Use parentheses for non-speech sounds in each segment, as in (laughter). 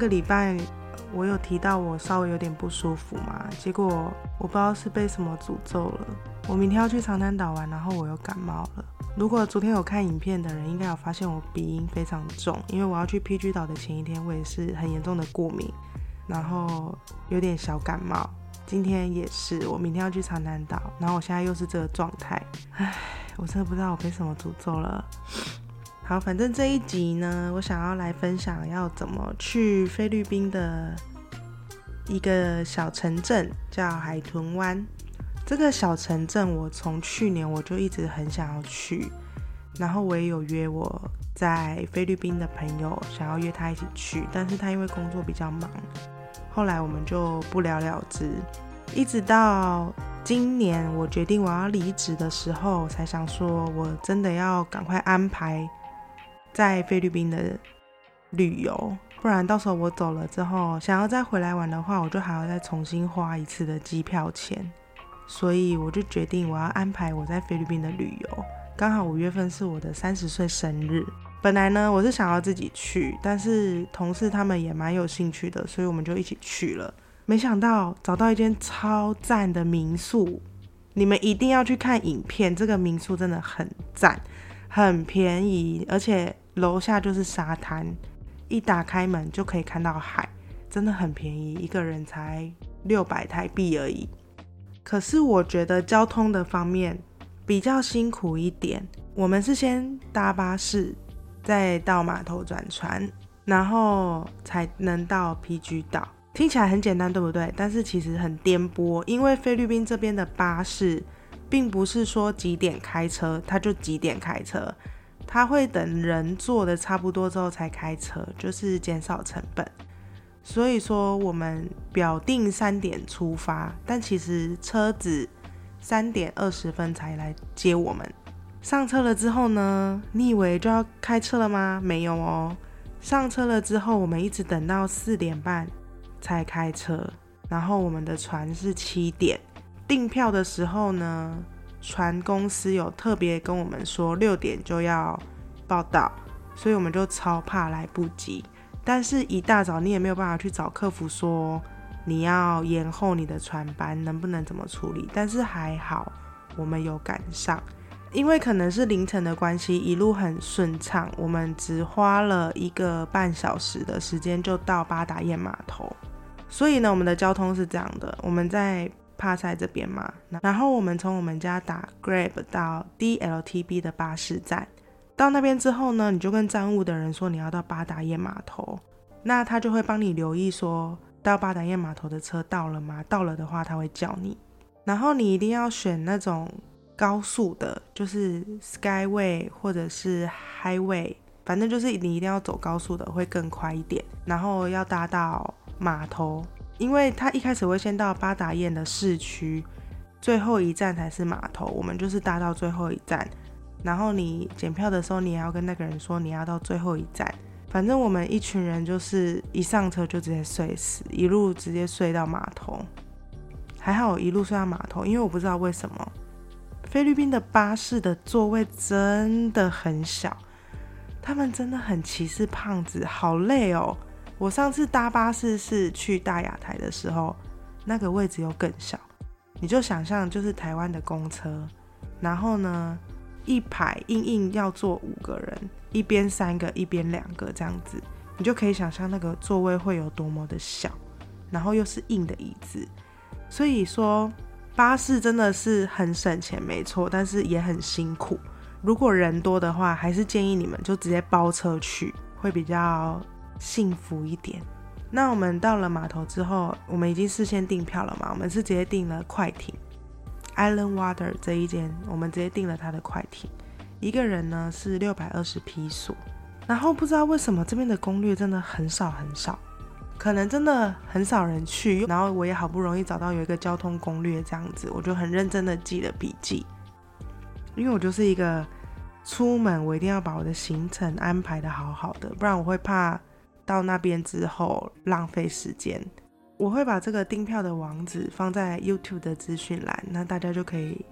个礼拜我有提到我稍微有点不舒服嘛，结果我不知道是被什么诅咒了。我明天要去长滩岛玩，然后我又感冒了。如果昨天有看影片的人，应该有发现我鼻音非常重，因为我要去 PG 岛的前一天，我也是很严重的过敏，然后有点小感冒。今天也是，我明天要去长滩岛，然后我现在又是这个状态，唉，我真的不知道我被什么诅咒了。好，反正这一集呢，我想要来分享要怎么去菲律宾的一个小城镇，叫海豚湾。这个小城镇，我从去年我就一直很想要去，然后我也有约我在菲律宾的朋友，想要约他一起去，但是他因为工作比较忙。后来我们就不了了之，一直到今年我决定我要离职的时候，才想说我真的要赶快安排在菲律宾的旅游，不然到时候我走了之后，想要再回来玩的话，我就还要再重新花一次的机票钱。所以我就决定我要安排我在菲律宾的旅游，刚好五月份是我的三十岁生日。本来呢，我是想要自己去，但是同事他们也蛮有兴趣的，所以我们就一起去了。没想到找到一间超赞的民宿，你们一定要去看影片。这个民宿真的很赞，很便宜，而且楼下就是沙滩，一打开门就可以看到海，真的很便宜，一个人才六百台币而已。可是我觉得交通的方面比较辛苦一点，我们是先搭巴士。再到码头转船，然后才能到 PG 岛。听起来很简单，对不对？但是其实很颠簸，因为菲律宾这边的巴士，并不是说几点开车，他就几点开车，他会等人坐的差不多之后才开车，就是减少成本。所以说，我们表定三点出发，但其实车子三点二十分才来接我们。上车了之后呢？你以为就要开车了吗？没有哦。上车了之后，我们一直等到四点半才开车。然后我们的船是七点订票的时候呢，船公司有特别跟我们说六点就要报到，所以我们就超怕来不及。但是，一大早你也没有办法去找客服说你要延后你的船班，能不能怎么处理？但是还好，我们有赶上。因为可能是凌晨的关系，一路很顺畅，我们只花了一个半小时的时间就到巴达燕码头。所以呢，我们的交通是这样的：我们在帕塞这边嘛，然后我们从我们家打 Grab 到 DLTB 的巴士站，到那边之后呢，你就跟站务的人说你要到巴达燕码头，那他就会帮你留意说到巴达燕码头的车到了吗？到了的话，他会叫你，然后你一定要选那种。高速的，就是 Skyway 或者是 Highway，反正就是你一定要走高速的，会更快一点。然后要搭到码头，因为他一开始会先到巴达燕的市区，最后一站才是码头。我们就是搭到最后一站。然后你检票的时候，你也要跟那个人说你要到最后一站。反正我们一群人就是一上车就直接睡死，一路直接睡到码头。还好一路睡到码头，因为我不知道为什么。菲律宾的巴士的座位真的很小，他们真的很歧视胖子，好累哦。我上次搭巴士是去大雅台的时候，那个位置又更小。你就想象就是台湾的公车，然后呢一排硬硬要坐五个人，一边三个，一边两个这样子，你就可以想象那个座位会有多么的小，然后又是硬的椅子，所以说。巴士真的是很省钱，没错，但是也很辛苦。如果人多的话，还是建议你们就直接包车去，会比较幸福一点。那我们到了码头之后，我们已经事先订票了嘛？我们是直接订了快艇，Island Water 这一间，我们直接订了它的快艇，一个人呢是六百二十披索。然后不知道为什么这边的攻略真的很少很少。可能真的很少人去，然后我也好不容易找到有一个交通攻略这样子，我就很认真的记了笔记，因为我就是一个出门我一定要把我的行程安排的好好的，不然我会怕到那边之后浪费时间。我会把这个订票的网址放在 YouTube 的资讯栏，那大家就可以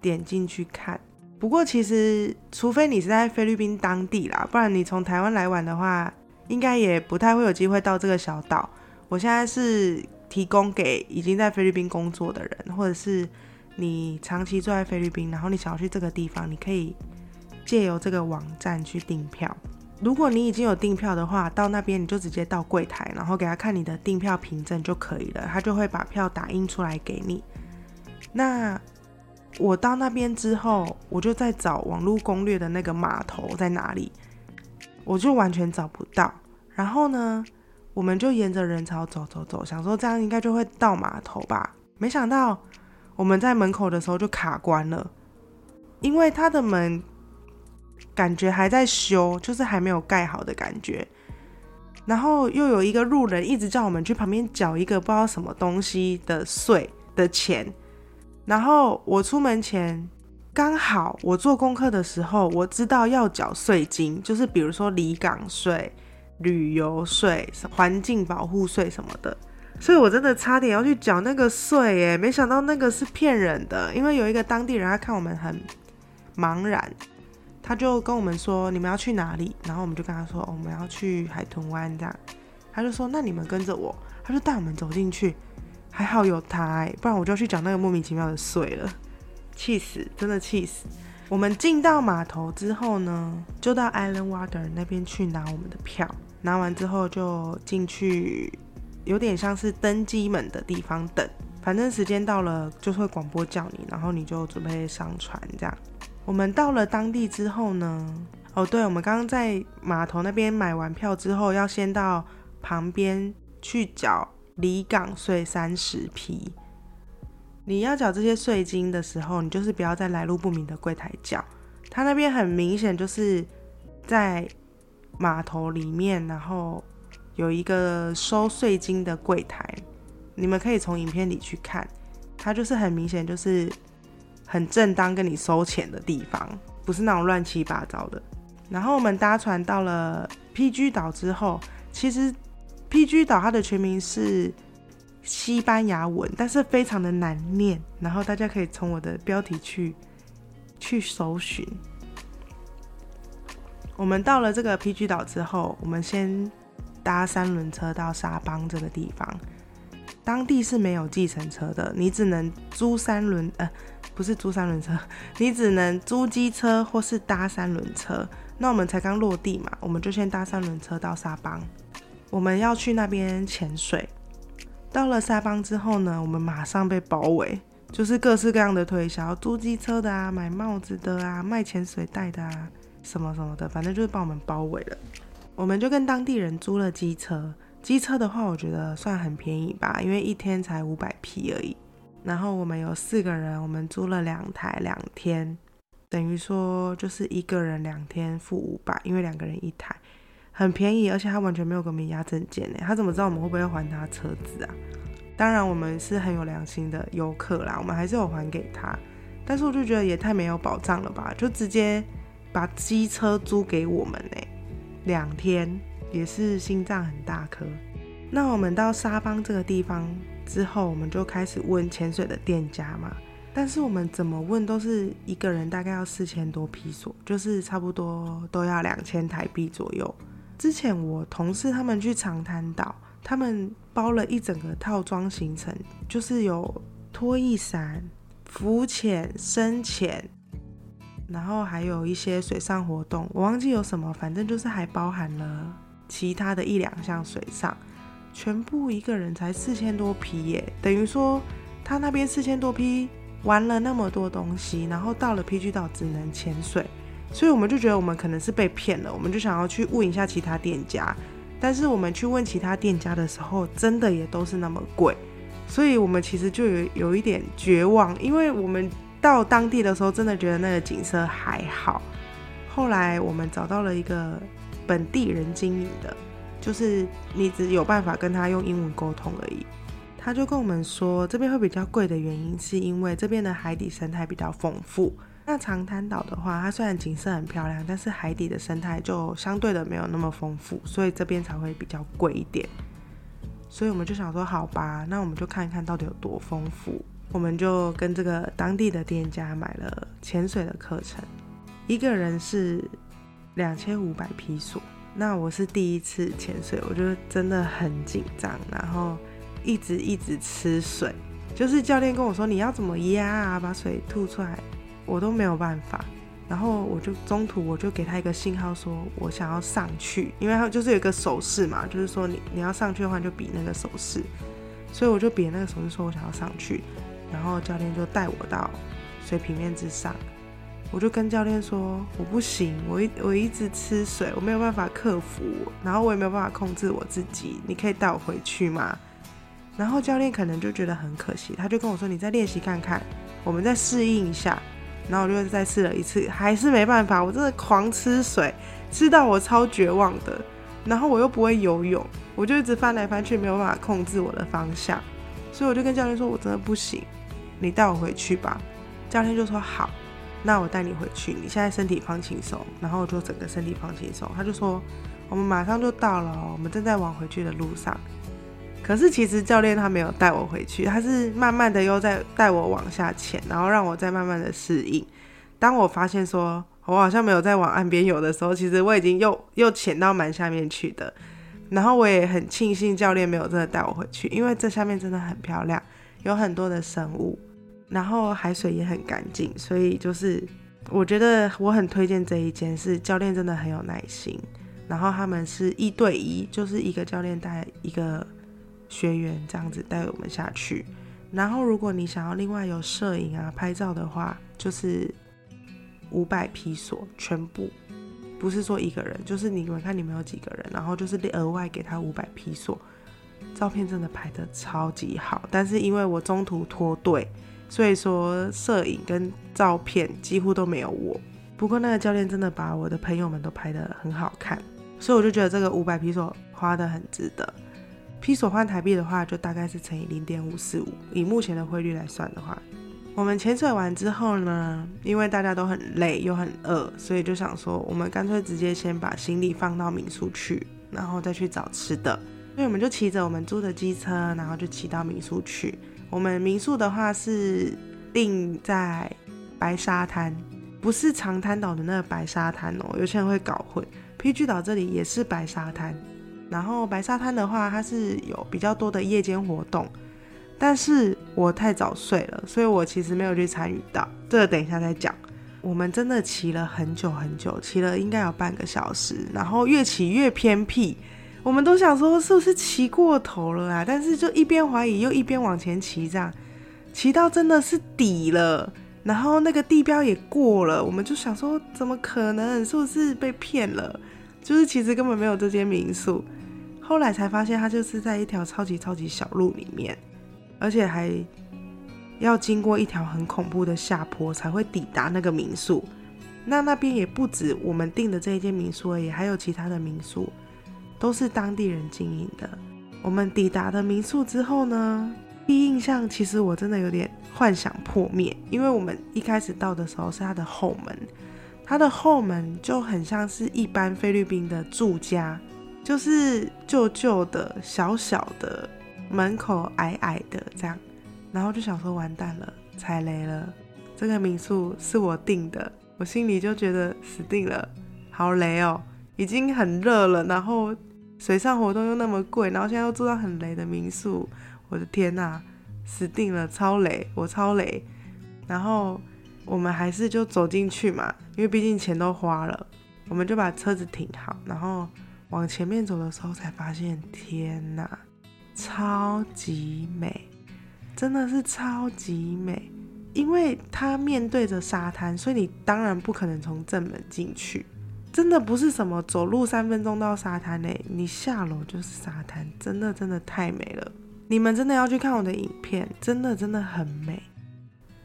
点进去看。不过其实除非你是在菲律宾当地啦，不然你从台湾来玩的话。应该也不太会有机会到这个小岛。我现在是提供给已经在菲律宾工作的人，或者是你长期住在菲律宾，然后你想要去这个地方，你可以借由这个网站去订票。如果你已经有订票的话，到那边你就直接到柜台，然后给他看你的订票凭证就可以了，他就会把票打印出来给你。那我到那边之后，我就在找网络攻略的那个码头在哪里，我就完全找不到。然后呢，我们就沿着人潮走走走，想说这样应该就会到码头吧。没想到我们在门口的时候就卡关了，因为他的门。感觉还在修，就是还没有盖好的感觉。然后又有一个路人一直叫我们去旁边缴一个不知道什么东西的税的钱。然后我出门前刚好我做功课的时候，我知道要缴税金，就是比如说离港税、旅游税、环境保护税什么的。所以我真的差点要去缴那个税耶，没想到那个是骗人的，因为有一个当地人他看我们很茫然。他就跟我们说你们要去哪里，然后我们就跟他说我们要去海豚湾这样，他就说那你们跟着我，他就带我们走进去，还好有他，不然我就去讲那个莫名其妙的水了，气死，真的气死。我们进到码头之后呢，就到 Island Water 那边去拿我们的票，拿完之后就进去，有点像是登机门的地方等，反正时间到了就会广播叫你，然后你就准备上船这样。我们到了当地之后呢？哦，对，我们刚刚在码头那边买完票之后，要先到旁边去缴离港税三十批。你要缴这些税金的时候，你就是不要在来路不明的柜台缴。他那边很明显就是在码头里面，然后有一个收税金的柜台，你们可以从影片里去看，它就是很明显就是。很正当跟你收钱的地方，不是那种乱七八糟的。然后我们搭船到了 PG 岛之后，其实 PG 岛它的全名是西班牙文，但是非常的难念。然后大家可以从我的标题去去搜寻。我们到了这个 PG 岛之后，我们先搭三轮车到沙邦这个地方。当地是没有计程车的，你只能租三轮呃。不是租三轮车，(laughs) 你只能租机车或是搭三轮车。那我们才刚落地嘛，我们就先搭三轮车到沙邦。我们要去那边潜水。到了沙邦之后呢，我们马上被包围，就是各式各样的推销，租机车的啊，买帽子的啊，卖潜水袋的啊，什么什么的，反正就是把我们包围了。我们就跟当地人租了机车，机车的话，我觉得算很便宜吧，因为一天才五百匹而已。然后我们有四个人，我们租了两台两天，等于说就是一个人两天付五百，因为两个人一台，很便宜，而且他完全没有给我们押证件呢，他怎么知道我们会不会还他车子啊？当然我们是很有良心的游客啦，我们还是有还给他，但是我就觉得也太没有保障了吧，就直接把机车租给我们呢，两天也是心脏很大颗。那我们到沙邦这个地方。之后我们就开始问潜水的店家嘛，但是我们怎么问都是一个人大概要四千多披索，就是差不多都要两千台币左右。之前我同事他们去长滩岛，他们包了一整个套装行程，就是有拖衣伞、浮潜、深潜，然后还有一些水上活动，我忘记有什么，反正就是还包含了其他的一两项水上。全部一个人才四千多批耶，等于说他那边四千多批玩了那么多东西，然后到了 PG 岛只能潜水，所以我们就觉得我们可能是被骗了，我们就想要去问一下其他店家，但是我们去问其他店家的时候，真的也都是那么贵，所以我们其实就有有一点绝望，因为我们到当地的时候真的觉得那个景色还好，后来我们找到了一个本地人经营的。就是你只有办法跟他用英文沟通而已。他就跟我们说，这边会比较贵的原因是因为这边的海底生态比较丰富。那长滩岛的话，它虽然景色很漂亮，但是海底的生态就相对的没有那么丰富，所以这边才会比较贵一点。所以我们就想说，好吧，那我们就看一看到底有多丰富。我们就跟这个当地的店家买了潜水的课程，一个人是两千五百披索。那我是第一次潜水，我就真的很紧张，然后一直一直吃水。就是教练跟我说你要怎么压啊，把水吐出来，我都没有办法。然后我就中途我就给他一个信号，说我想要上去，因为他就是有一个手势嘛，就是说你你要上去的话就比那个手势，所以我就比那个手势说我想要上去，然后教练就带我到水平面之上，我就跟教练说我不行，我一我一直吃水，我没有办法克服，然后我也没有办法控制我自己，你可以带我回去吗？然后教练可能就觉得很可惜，他就跟我说你再练习看看，我们再适应一下。然后我就再试了一次，还是没办法，我真的狂吃水，吃到我超绝望的。然后我又不会游泳，我就一直翻来翻去，没有办法控制我的方向。所以我就跟教练说：“我真的不行，你带我回去吧。”教练就说：“好，那我带你回去。你现在身体放轻松。”然后我就整个身体放轻松。他就说：“我们马上就到了，我们正在往回去的路上。”可是其实教练他没有带我回去，他是慢慢的又在带我往下潜，然后让我再慢慢的适应。当我发现说我好像没有在往岸边游的时候，其实我已经又又潜到蛮下面去的。然后我也很庆幸教练没有真的带我回去，因为这下面真的很漂亮，有很多的生物，然后海水也很干净，所以就是我觉得我很推荐这一间，是教练真的很有耐心，然后他们是一对一，就是一个教练带一个。学员这样子带我们下去，然后如果你想要另外有摄影啊、拍照的话，就是五百批索全部，不是说一个人，就是你们看你们有几个人，然后就是额外给他五百批索，照片真的拍的超级好，但是因为我中途脱队，所以说摄影跟照片几乎都没有我。不过那个教练真的把我的朋友们都拍的很好看，所以我就觉得这个五百批索花的很值得。批索换台币的话，就大概是乘以零点五四五。以目前的汇率来算的话，我们潜水完之后呢，因为大家都很累又很饿，所以就想说，我们干脆直接先把行李放到民宿去，然后再去找吃的。所以我们就骑着我们租的机车，然后就骑到民宿去。我们民宿的话是定在白沙滩，不是长滩岛的那个白沙滩哦，有些人会搞混。PG 岛这里也是白沙滩。然后白沙滩的话，它是有比较多的夜间活动，但是我太早睡了，所以我其实没有去参与到。这个等一下再讲。我们真的骑了很久很久，骑了应该有半个小时，然后越骑越偏僻，我们都想说是不是骑过头了啊？但是就一边怀疑又一边往前骑，这样骑到真的是底了，然后那个地标也过了，我们就想说怎么可能？是不是被骗了？就是其实根本没有这间民宿。后来才发现，它就是在一条超级超级小路里面，而且还要经过一条很恐怖的下坡才会抵达那个民宿。那那边也不止我们订的这一间民宿而已，还有其他的民宿，都是当地人经营的。我们抵达的民宿之后呢，第一印象其实我真的有点幻想破灭，因为我们一开始到的时候是它的后门，它的后门就很像是一般菲律宾的住家。就是旧旧的、小小的，门口矮矮的这样，然后就想说完蛋了，踩雷了。这个民宿是我订的，我心里就觉得死定了，好雷哦！已经很热了，然后水上活动又那么贵，然后现在又住到很雷的民宿，我的天呐，死定了，超雷，我超雷。然后我们还是就走进去嘛，因为毕竟钱都花了，我们就把车子停好，然后。往前面走的时候，才发现，天哪，超级美，真的是超级美。因为它面对着沙滩，所以你当然不可能从正门进去。真的不是什么走路三分钟到沙滩嘞，你下楼就是沙滩，真的真的太美了。你们真的要去看我的影片，真的真的很美。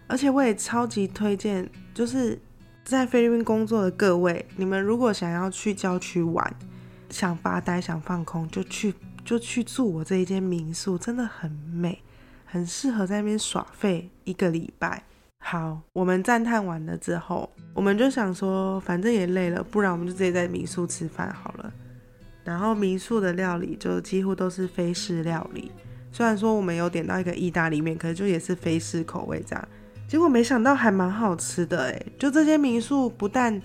而且我也超级推荐，就是在菲律宾工作的各位，你们如果想要去郊区玩。想发呆、想放空，就去就去住我这一间民宿，真的很美，很适合在那边耍废一个礼拜。好，我们赞叹完了之后，我们就想说，反正也累了，不然我们就直接在民宿吃饭好了。然后民宿的料理就几乎都是非式料理，虽然说我们有点到一个意大利面，可是就也是非式口味这样。结果没想到还蛮好吃的诶，就这间民宿不但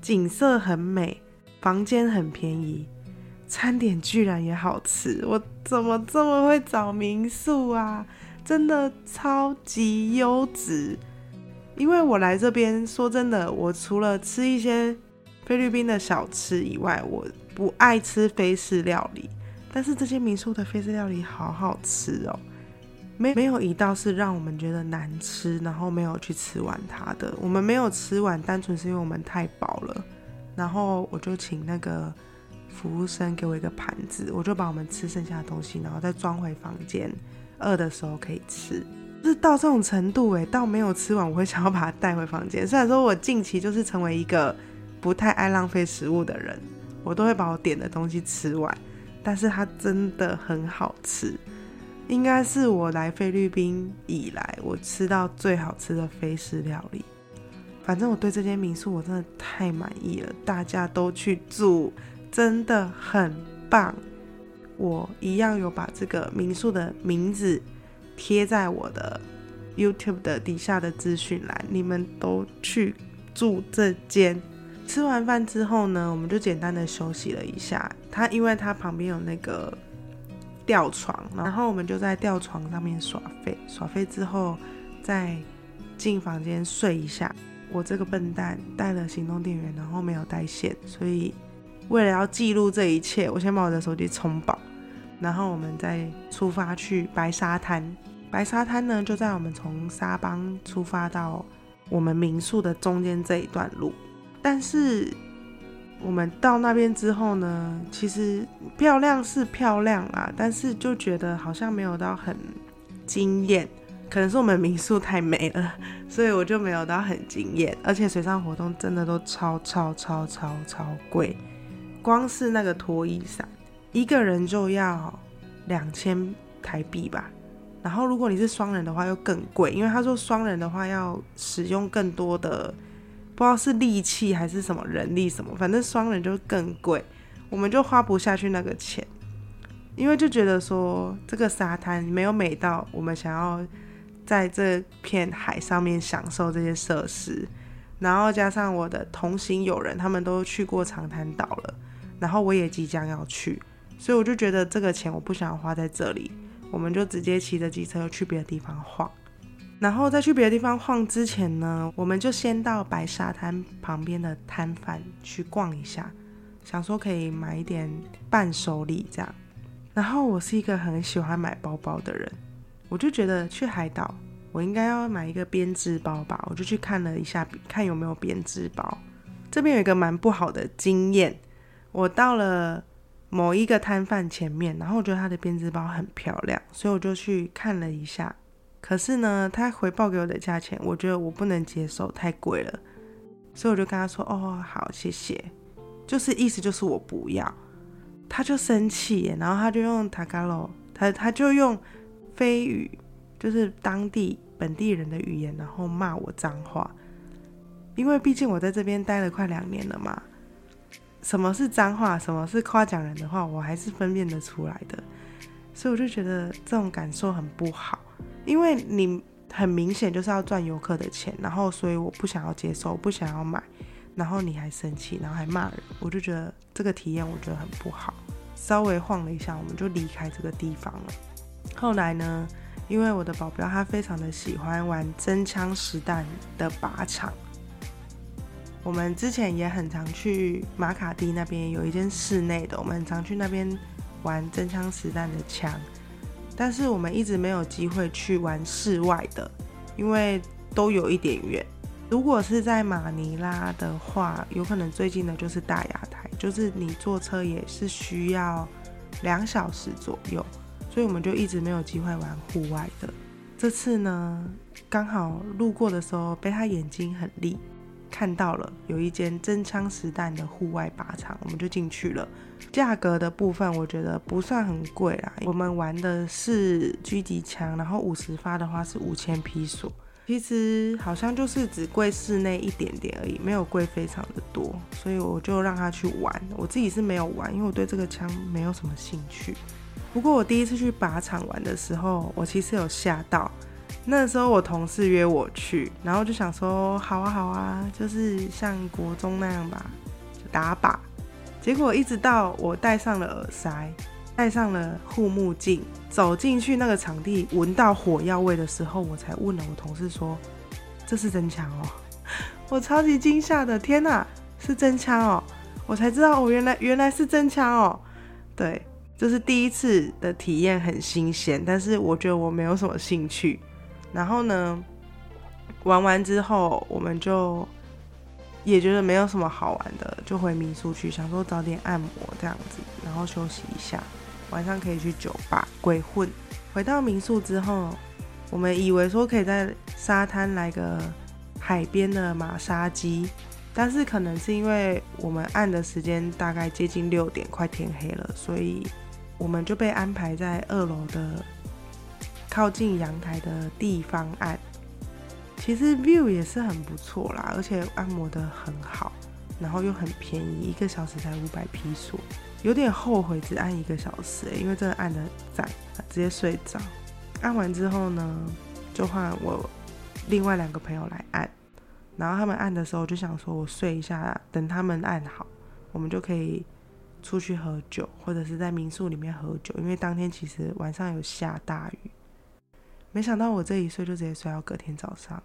景色很美。房间很便宜，餐点居然也好吃。我怎么这么会找民宿啊？真的超级优质。因为我来这边，说真的，我除了吃一些菲律宾的小吃以外，我不爱吃菲式料理。但是这些民宿的菲式料理好好吃哦，没没有一道是让我们觉得难吃，然后没有去吃完它的。我们没有吃完，单纯是因为我们太饱了。然后我就请那个服务生给我一个盘子，我就把我们吃剩下的东西，然后再装回房间，饿的时候可以吃。就是到这种程度诶，到没有吃完我会想要把它带回房间。虽然说我近期就是成为一个不太爱浪费食物的人，我都会把我点的东西吃完，但是它真的很好吃，应该是我来菲律宾以来我吃到最好吃的菲式料理。反正我对这间民宿我真的太满意了，大家都去住，真的很棒。我一样有把这个民宿的名字。贴在我的 YouTube 的底下的资讯栏，你们都去住这间。吃完饭之后呢，我们就简单的休息了一下。它因为它旁边有那个吊床，然后我们就在吊床上面耍废。耍废之后再进房间睡一下。我这个笨蛋带了行动电源，然后没有带线，所以为了要记录这一切，我先把我的手机充饱，然后我们再出发去白沙滩。白沙滩呢，就在我们从沙邦出发到我们民宿的中间这一段路。但是我们到那边之后呢，其实漂亮是漂亮啦，但是就觉得好像没有到很惊艳。可能是我们民宿太美了，所以我就没有到很惊艳。而且水上活动真的都超超超超超贵，光是那个拖衣伞，一个人就要两千台币吧。然后，如果你是双人的话，又更贵，因为他说双人的话要使用更多的，不知道是力气还是什么人力什么，反正双人就更贵，我们就花不下去那个钱，因为就觉得说这个沙滩没有美到我们想要在这片海上面享受这些设施，然后加上我的同行友人他们都去过长滩岛了，然后我也即将要去，所以我就觉得这个钱我不想要花在这里。我们就直接骑着机车去别的地方晃，然后在去别的地方晃之前呢，我们就先到白沙滩旁边的摊贩去逛一下，想说可以买一点伴手礼这样。然后我是一个很喜欢买包包的人，我就觉得去海岛我应该要买一个编织包吧，我就去看了一下，看有没有编织包。这边有一个蛮不好的经验，我到了。某一个摊贩前面，然后我觉得他的编织包很漂亮，所以我就去看了一下。可是呢，他回报给我的价钱，我觉得我不能接受，太贵了。所以我就跟他说：“哦，好，谢谢。”就是意思就是我不要。他就生气，然后他就用塔卡罗，他他就用非语，就是当地本地人的语言，然后骂我脏话。因为毕竟我在这边待了快两年了嘛。什么是脏话，什么是夸奖人的话，我还是分辨得出来的，所以我就觉得这种感受很不好，因为你很明显就是要赚游客的钱，然后所以我不想要接受，不想要买，然后你还生气，然后还骂人，我就觉得这个体验我觉得很不好。稍微晃了一下，我们就离开这个地方了。后来呢，因为我的保镖他非常的喜欢玩真枪实弹的靶场。我们之前也很常去马卡蒂那边有一间室内的，我们很常去那边玩真枪实弹的枪，但是我们一直没有机会去玩室外的，因为都有一点远。如果是在马尼拉的话，有可能最近的就是大雅台，就是你坐车也是需要两小时左右，所以我们就一直没有机会玩户外的。这次呢，刚好路过的时候被他眼睛很利。看到了有一间真枪实弹的户外靶场，我们就进去了。价格的部分我觉得不算很贵啦，我们玩的是狙击枪，然后五十发的话是五千披索，其实好像就是只贵室内一点点而已，没有贵非常的多，所以我就让他去玩。我自己是没有玩，因为我对这个枪没有什么兴趣。不过我第一次去靶场玩的时候，我其实有吓到。那时候我同事约我去，然后就想说好啊好啊，就是像国中那样吧，就打靶。结果一直到我戴上了耳塞，戴上了护目镜，走进去那个场地，闻到火药味的时候，我才问了我同事说：“这是真枪哦！” (laughs) 我超级惊吓的，天哪，是真枪哦！我才知道，哦，原来原来是真枪哦。对，这是第一次的体验，很新鲜，但是我觉得我没有什么兴趣。然后呢，玩完之后，我们就也觉得没有什么好玩的，就回民宿去，想说早点按摩这样子，然后休息一下，晚上可以去酒吧鬼混。回到民宿之后，我们以为说可以在沙滩来个海边的马杀鸡，但是可能是因为我们按的时间大概接近六点，快天黑了，所以我们就被安排在二楼的。靠近阳台的地方按，其实 view 也是很不错啦，而且按摩的很好，然后又很便宜，一个小时才五百披索，有点后悔只按一个小时，因为真的按的赞，直接睡着。按完之后呢，就换我另外两个朋友来按，然后他们按的时候就想说我睡一下，等他们按好，我们就可以出去喝酒，或者是在民宿里面喝酒，因为当天其实晚上有下大雨。没想到我这一睡就直接睡到隔天早上，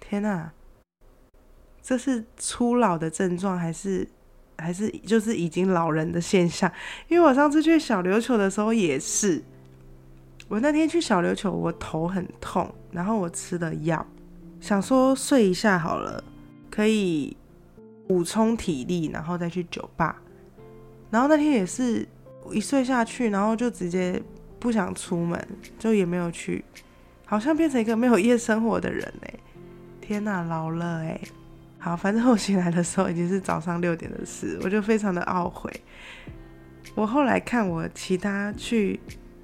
天哪！这是初老的症状，还是还是就是已经老人的现象？因为我上次去小琉球的时候也是，我那天去小琉球，我头很痛，然后我吃了药，想说睡一下好了，可以补充体力，然后再去酒吧。然后那天也是一睡下去，然后就直接。不想出门，就也没有去，好像变成一个没有夜生活的人哎！天哪，老了哎！好，反正我醒来的时候已经是早上六点的事，我就非常的懊悔。我后来看我其他去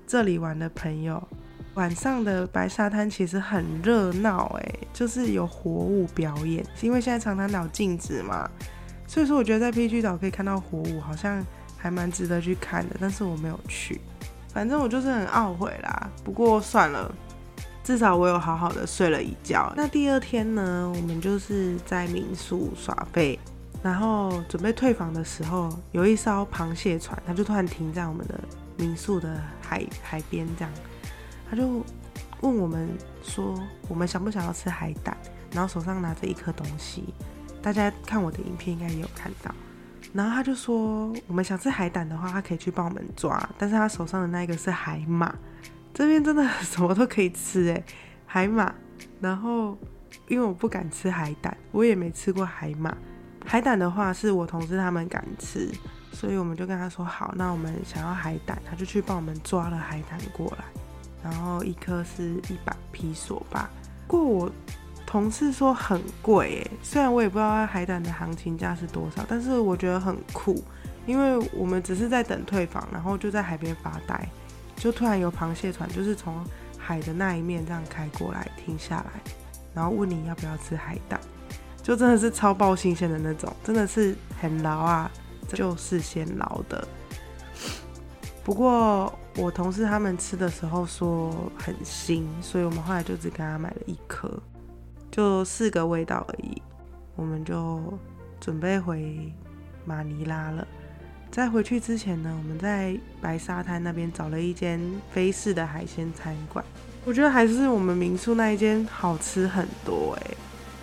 这里玩的朋友，晚上的白沙滩其实很热闹哎，就是有活物表演，因为现在长滩岛禁止嘛，所以说我觉得在 PG 岛可以看到活物，好像还蛮值得去看的，但是我没有去。反正我就是很懊悔啦，不过算了，至少我有好好的睡了一觉。那第二天呢，我们就是在民宿耍费，然后准备退房的时候，有一艘螃蟹船，它就突然停在我们的民宿的海海边，这样，他就问我们说，我们想不想要吃海胆，然后手上拿着一颗东西，大家看我的影片应该也有看到。然后他就说，我们想吃海胆的话，他可以去帮我们抓。但是他手上的那个是海马，这边真的 (laughs) 什么都可以吃诶，海马。然后因为我不敢吃海胆，我也没吃过海马。海胆的话是我同事他们敢吃，所以我们就跟他说好，那我们想要海胆，他就去帮我们抓了海胆过来。然后一颗是一百披索吧，过我。同事说很贵诶，虽然我也不知道海胆的行情价是多少，但是我觉得很酷，因为我们只是在等退房，然后就在海边发呆，就突然有螃蟹船就是从海的那一面这样开过来停下来，然后问你要不要吃海胆，就真的是超爆新鲜的那种，真的是很牢啊，就是先捞的。不过我同事他们吃的时候说很腥，所以我们后来就只给他买了一颗。就四个味道而已，我们就准备回马尼拉了。在回去之前呢，我们在白沙滩那边找了一间菲式的海鲜餐馆，我觉得还是我们民宿那一间好吃很多哎。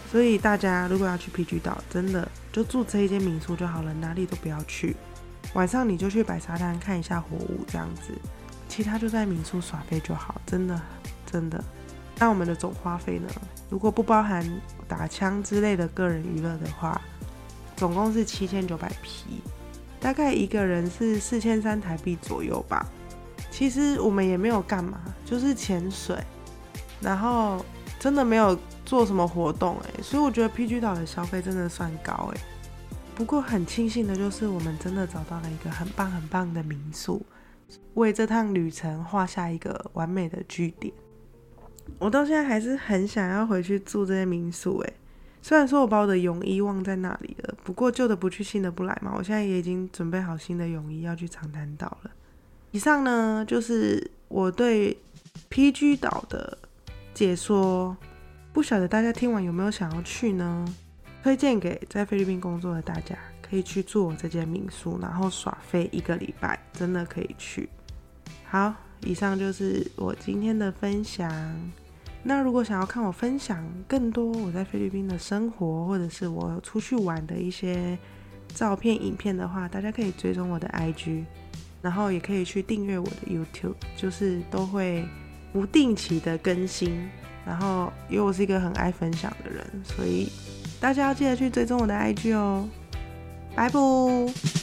所以大家如果要去皮具岛，真的就住这一间民宿就好了，哪里都不要去。晚上你就去白沙滩看一下火舞这样子，其他就在民宿耍飞就好，真的真的。那我们的总花费呢？如果不包含打枪之类的个人娱乐的话，总共是七千九百匹，大概一个人是四千三台币左右吧。其实我们也没有干嘛，就是潜水，然后真的没有做什么活动诶，所以我觉得 PG 岛的消费真的算高诶。不过很庆幸的就是我们真的找到了一个很棒很棒的民宿，为这趟旅程画下一个完美的句点。我到现在还是很想要回去住这些民宿诶，虽然说我把我的泳衣忘在那里了，不过旧的不去，新的不来嘛。我现在也已经准备好新的泳衣要去长滩岛了。以上呢就是我对 PG 岛的解说，不晓得大家听完有没有想要去呢？推荐给在菲律宾工作的大家，可以去做这间民宿，然后耍飞一个礼拜，真的可以去。好，以上就是我今天的分享。那如果想要看我分享更多我在菲律宾的生活，或者是我出去玩的一些照片、影片的话，大家可以追踪我的 IG，然后也可以去订阅我的 YouTube，就是都会不定期的更新。然后因为我是一个很爱分享的人，所以大家要记得去追踪我的 IG 哦。拜拜。